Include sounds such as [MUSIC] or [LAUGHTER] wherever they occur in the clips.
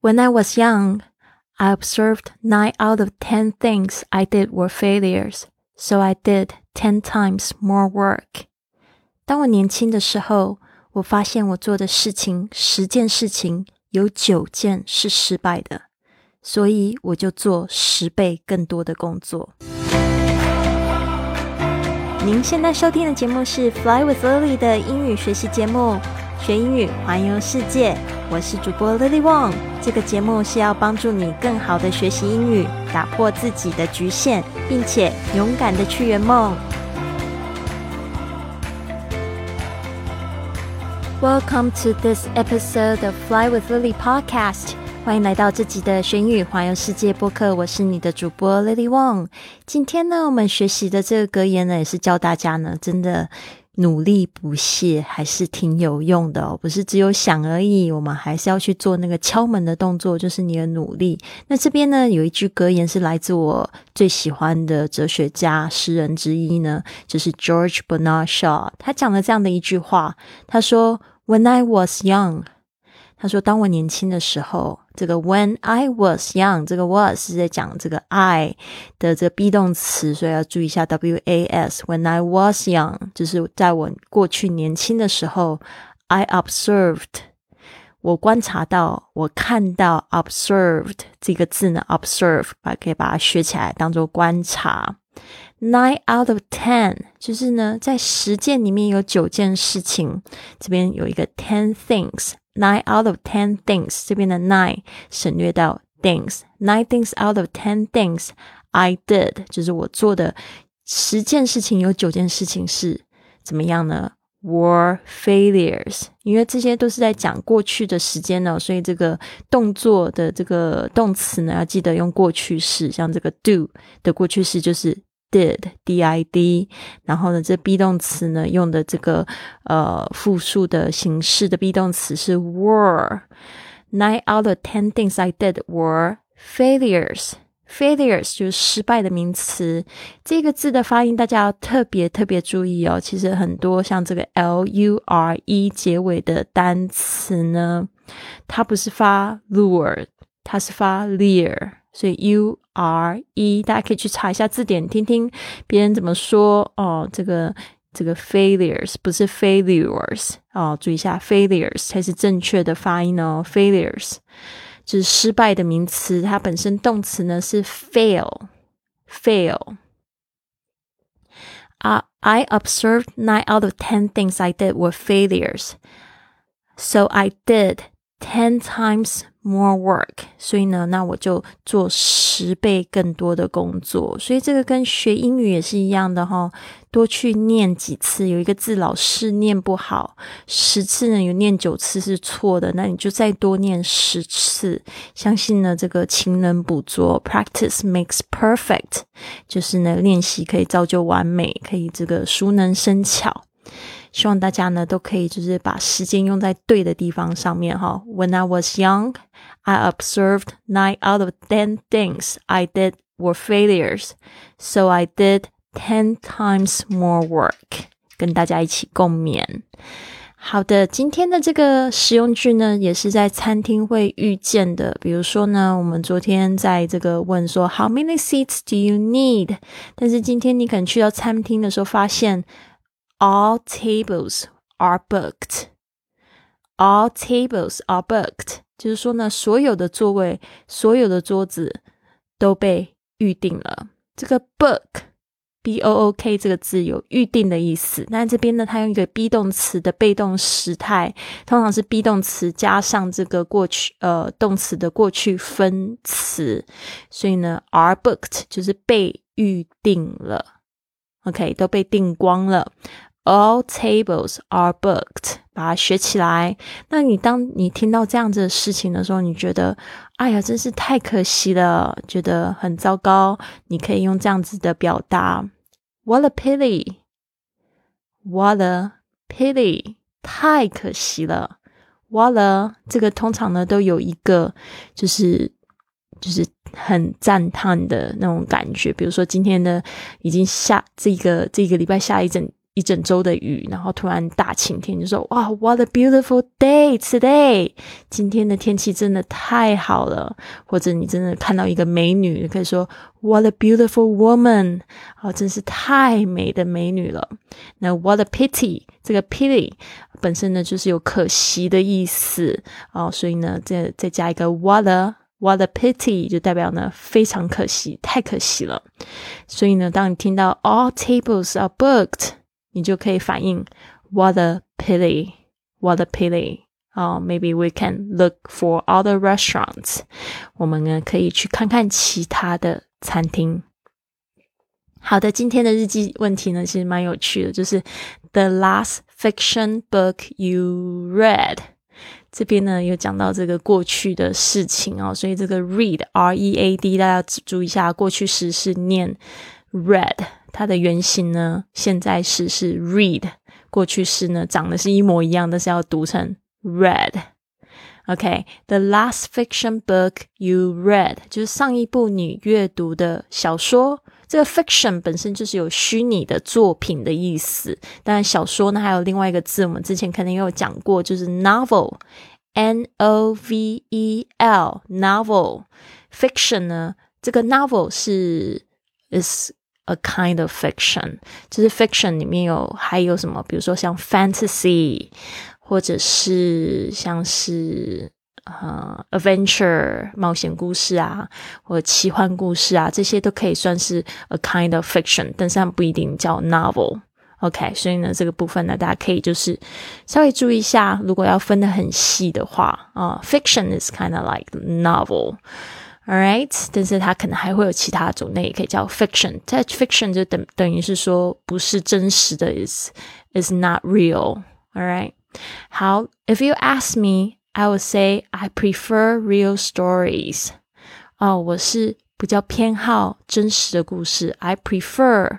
When I was young, I observed nine out of ten things I did were failures, so I did ten times more work. 当我年轻的时候，我发现我做的事情十件事情有九件是失败的，所以我就做十倍更多的工作。您现在收听的节目是《Fly with Lily》的英语学习节目， 学英语环游世界。我是主播 Lily Wong。这个节目是要帮助你更好的学习英语，打破自己的局限，并且勇敢的去圆梦。Welcome to this episode of Fly with Lily podcast. 欢迎来到这集的学英语环游世界播客，我是你的主播 Lily Wong。今天呢，我们学习的这个格言呢，也是教大家呢，真的努力不懈还是挺有用的，不是只有想而已，我们还是要去做那个敲门的动作，就是你的努力。那这边呢，有一句格言是来自我最喜欢的哲学家、诗人之一呢，就是 George Bernard Shaw。他讲了这样的一句话，他说：“When I was young。”他说：“当我年轻的时候，这个 when I was young，这个 was 是在讲这个 I 的这个 be 动词，所以要注意一下 W A S。When I was young，就是在我过去年轻的时候，I observed，我观察到，我看到 observed 这个字呢，observe 把可以把它学起来，当做观察。Nine out of ten，就是呢，在十件里面有九件事情，这边有一个 ten things。” Nine out of ten things，这边的 nine 省略到 things。Nine things out of ten things I did，就是我做的十件事情，有九件事情是怎么样呢？Were failures，因为这些都是在讲过去的时间呢，所以这个动作的这个动词呢，要记得用过去式，像这个 do 的过去式就是。Did d i d，然后呢，这 be 动词呢用的这个呃复数的形式的 be 动词是 were。Nine out of ten things I did were failures. Failures 就是失败的名词。这个字的发音大家要特别特别注意哦。其实很多像这个 l u r e 结尾的单词呢，它不是发 lure，它是发 lear。所以 u r e，大家可以去查一下字典，听听别人怎么说哦。这个这个 failures 不是 failures 哦，注意一下 failures 才是正确的发音哦。failures 就是失败的名词，它本身动词呢是 fail，fail。啊，I observed nine out of ten things I did were failures, so I did ten times. More work，所以呢，那我就做十倍更多的工作。所以这个跟学英语也是一样的哈，多去念几次。有一个字老是念不好，十次呢有念九次是错的，那你就再多念十次。相信呢，这个勤能补拙，practice makes perfect，就是呢练习可以造就完美，可以这个熟能生巧。希望大家呢都可以就是把时间用在对的地方上面哈。When I was young, I observed nine out of ten things I did were failures, so I did ten times more work。跟大家一起共勉。好的，今天的这个实用句呢，也是在餐厅会遇见的。比如说呢，我们昨天在这个问说 How many seats do you need？但是今天你可能去到餐厅的时候，发现 All tables are booked. All tables are booked，就是说呢，所有的座位、所有的桌子都被预定了。这个 book，b o o k 这个字有预定的意思。那这边呢，它用一个 be 动词的被动时态，通常是 be 动词加上这个过去呃动词的过去分词，所以呢，are booked 就是被预定了。OK，都被订光了。All tables are booked，把它学起来。那你当你听到这样子的事情的时候，你觉得，哎呀，真是太可惜了，觉得很糟糕。你可以用这样子的表达：What a pity！What a pity！太可惜了。What a 这个通常呢都有一个就是就是很赞叹的那种感觉。比如说今天呢已经下这个这个礼拜下一整。一整周的雨，然后突然大晴天，就说哇，What a beautiful day today！今天的天气真的太好了。或者你真的看到一个美女，你可以说 What a beautiful woman！啊，真是太美的美女了。那 What a pity！这个 pity 本身呢就是有可惜的意思哦，所以呢再再加一个 What a What a pity！就代表呢非常可惜，太可惜了。所以呢，当你听到 All tables are booked。你就可以反应 What a pity! What a pity! 哦、oh,，maybe we can look for other restaurants。我们呢可以去看看其他的餐厅。好的，今天的日记问题呢其实蛮有趣的，就是 The last fiction book you read。这边呢有讲到这个过去的事情哦，所以这个 read R E A D 大家注意一下，过去时是念 read。 它的原型呢，现在时是 read，过去式呢长得是一模一样，但是要读成 read。OK，the last fiction book you read 就是上一部你阅读的小说。这个 fiction 本身就是有虚拟的作品的意思，当然小说呢还有另外一个字，我们之前可能也有讲过，就是 novel，n o v e l，novel。fiction 呢，这个 novel 是 is A kind of fiction，就是 fiction 里面有还有什么？比如说像 fantasy，或者是像是呃 adventure 冒险故事啊，或者奇幻故事啊，这些都可以算是 a kind of fiction，但是它不一定叫 novel。OK，所以呢，这个部分呢，大家可以就是稍微注意一下，如果要分得很细的话啊，fiction is kind of like novel。 Alright，但是它可能还会有其他种类，也可以叫 fiction。在 fiction 就等等于是说不是真实的，is is not real。Alright，好，If you ask me, I would say I prefer real stories。哦，我是比较偏好真实的故事。I prefer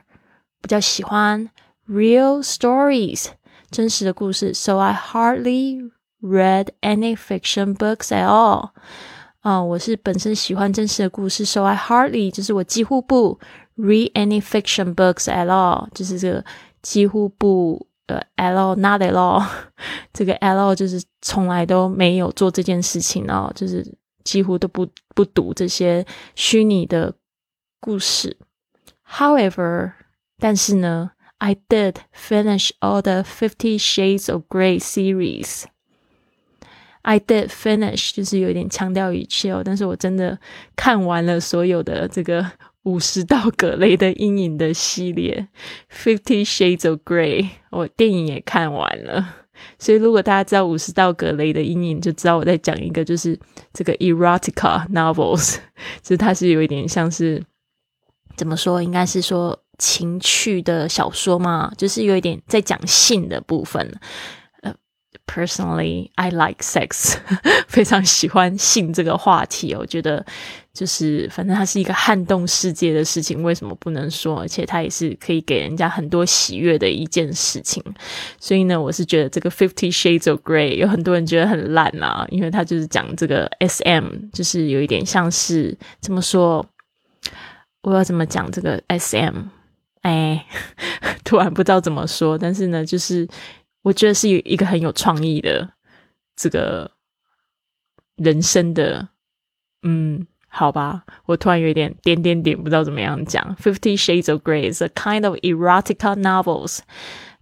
比较喜欢 real stories 真实的故事。So I hardly read any fiction books at all。 啊，我是本身喜欢真实的故事，so I hardly 就是我几乎不 read any fiction books at all，就是这个几乎不呃 at all not at all，这个 at all 就是从来都没有做这件事情哦，就是几乎都不不读这些虚拟的故事。However，但是呢，I did finish all the Fifty Shades of Grey series。I did finish，就是有一点强调语气哦。但是我真的看完了所有的这个五十道格雷的阴影的系列，Fifty Shades of Grey，我电影也看完了。所以如果大家知道五十道格雷的阴影，就知道我在讲一个就是这个 erotica novels，[LAUGHS] 就是它是有一点像是怎么说，应该是说情趣的小说嘛，就是有一点在讲性的部分。Personally, I like sex，[LAUGHS] 非常喜欢性这个话题。我觉得就是反正它是一个撼动世界的事情，为什么不能说？而且它也是可以给人家很多喜悦的一件事情。所以呢，我是觉得这个 Fifty Shades of Grey 有很多人觉得很烂啊，因为它就是讲这个 SM，就是有一点像是怎么说？我要怎么讲这个 SM？哎，[LAUGHS] 突然不知道怎么说，但是呢，就是。我觉得是一个很有创意的这个人生的，嗯，好吧，我突然有点点点点，不知道怎么样讲。Fifty Shades of Grey is a kind of erotica novels,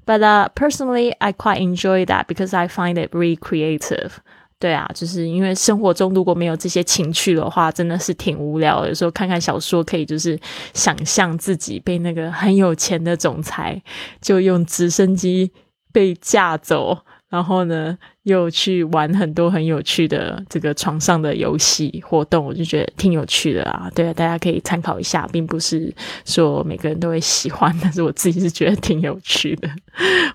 but uh, personally, I quite enjoy that because I find it really creative. 对啊，就是因为生活中如果没有这些情趣的话，真的是挺无聊。有时候看看小说，可以就是想象自己被那个很有钱的总裁就用直升机。被架走，然后呢，又去玩很多很有趣的这个床上的游戏活动，我就觉得挺有趣的啊。对啊，大家可以参考一下，并不是说每个人都会喜欢，但是我自己是觉得挺有趣的。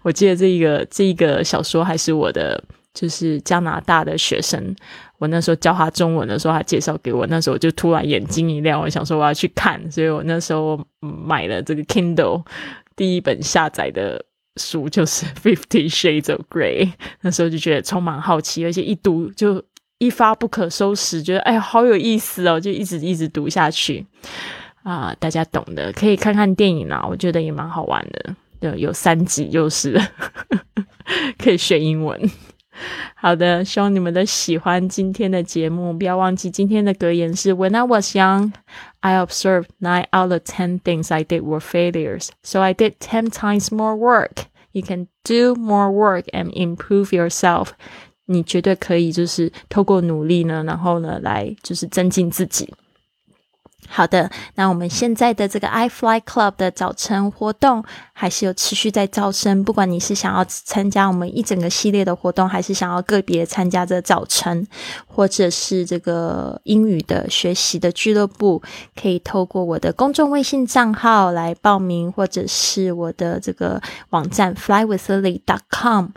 我记得这一个这一个小说还是我的，就是加拿大的学生，我那时候教他中文的时候，他介绍给我，那时候我就突然眼睛一亮，我想说我要去看，所以我那时候买了这个 Kindle 第一本下载的。书就是 [LAUGHS]《Fifty Shades of Grey》，那时候就觉得充满好奇，而且一读就一发不可收拾，觉得哎呀好有意思哦，就一直一直读下去啊！大家懂的，可以看看电影啊，我觉得也蛮好玩的。对，有三集就是 [LAUGHS] 可以学英文。[LAUGHS] 好的，希望你们都喜欢今天的节目。不要忘记今天的格言是：When I was young, I observed nine out of ten things I did were failures, so I did ten times more work. You can do more work and improve yourself. 你绝对可以，就是透过努力呢，然后呢，来就是增进自己。 好的，那我们现在的这个 i Fly Club 的早晨活动还是有持续在招生。不管你是想要参加我们一整个系列的活动，还是想要个别参加这早晨，或者是这个英语的学习的俱乐部，可以透过我的公众微信账号来报名，或者是我的这个网站 flywithlily.com。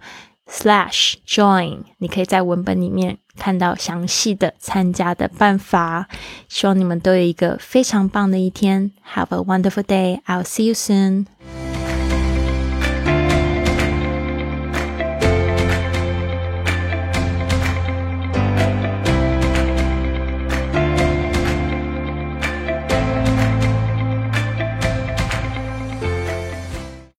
slash join，你可以在文本里面看到详细的参加的办法。希望你们都有一个非常棒的一天。Have a wonderful day. I'll see you soon.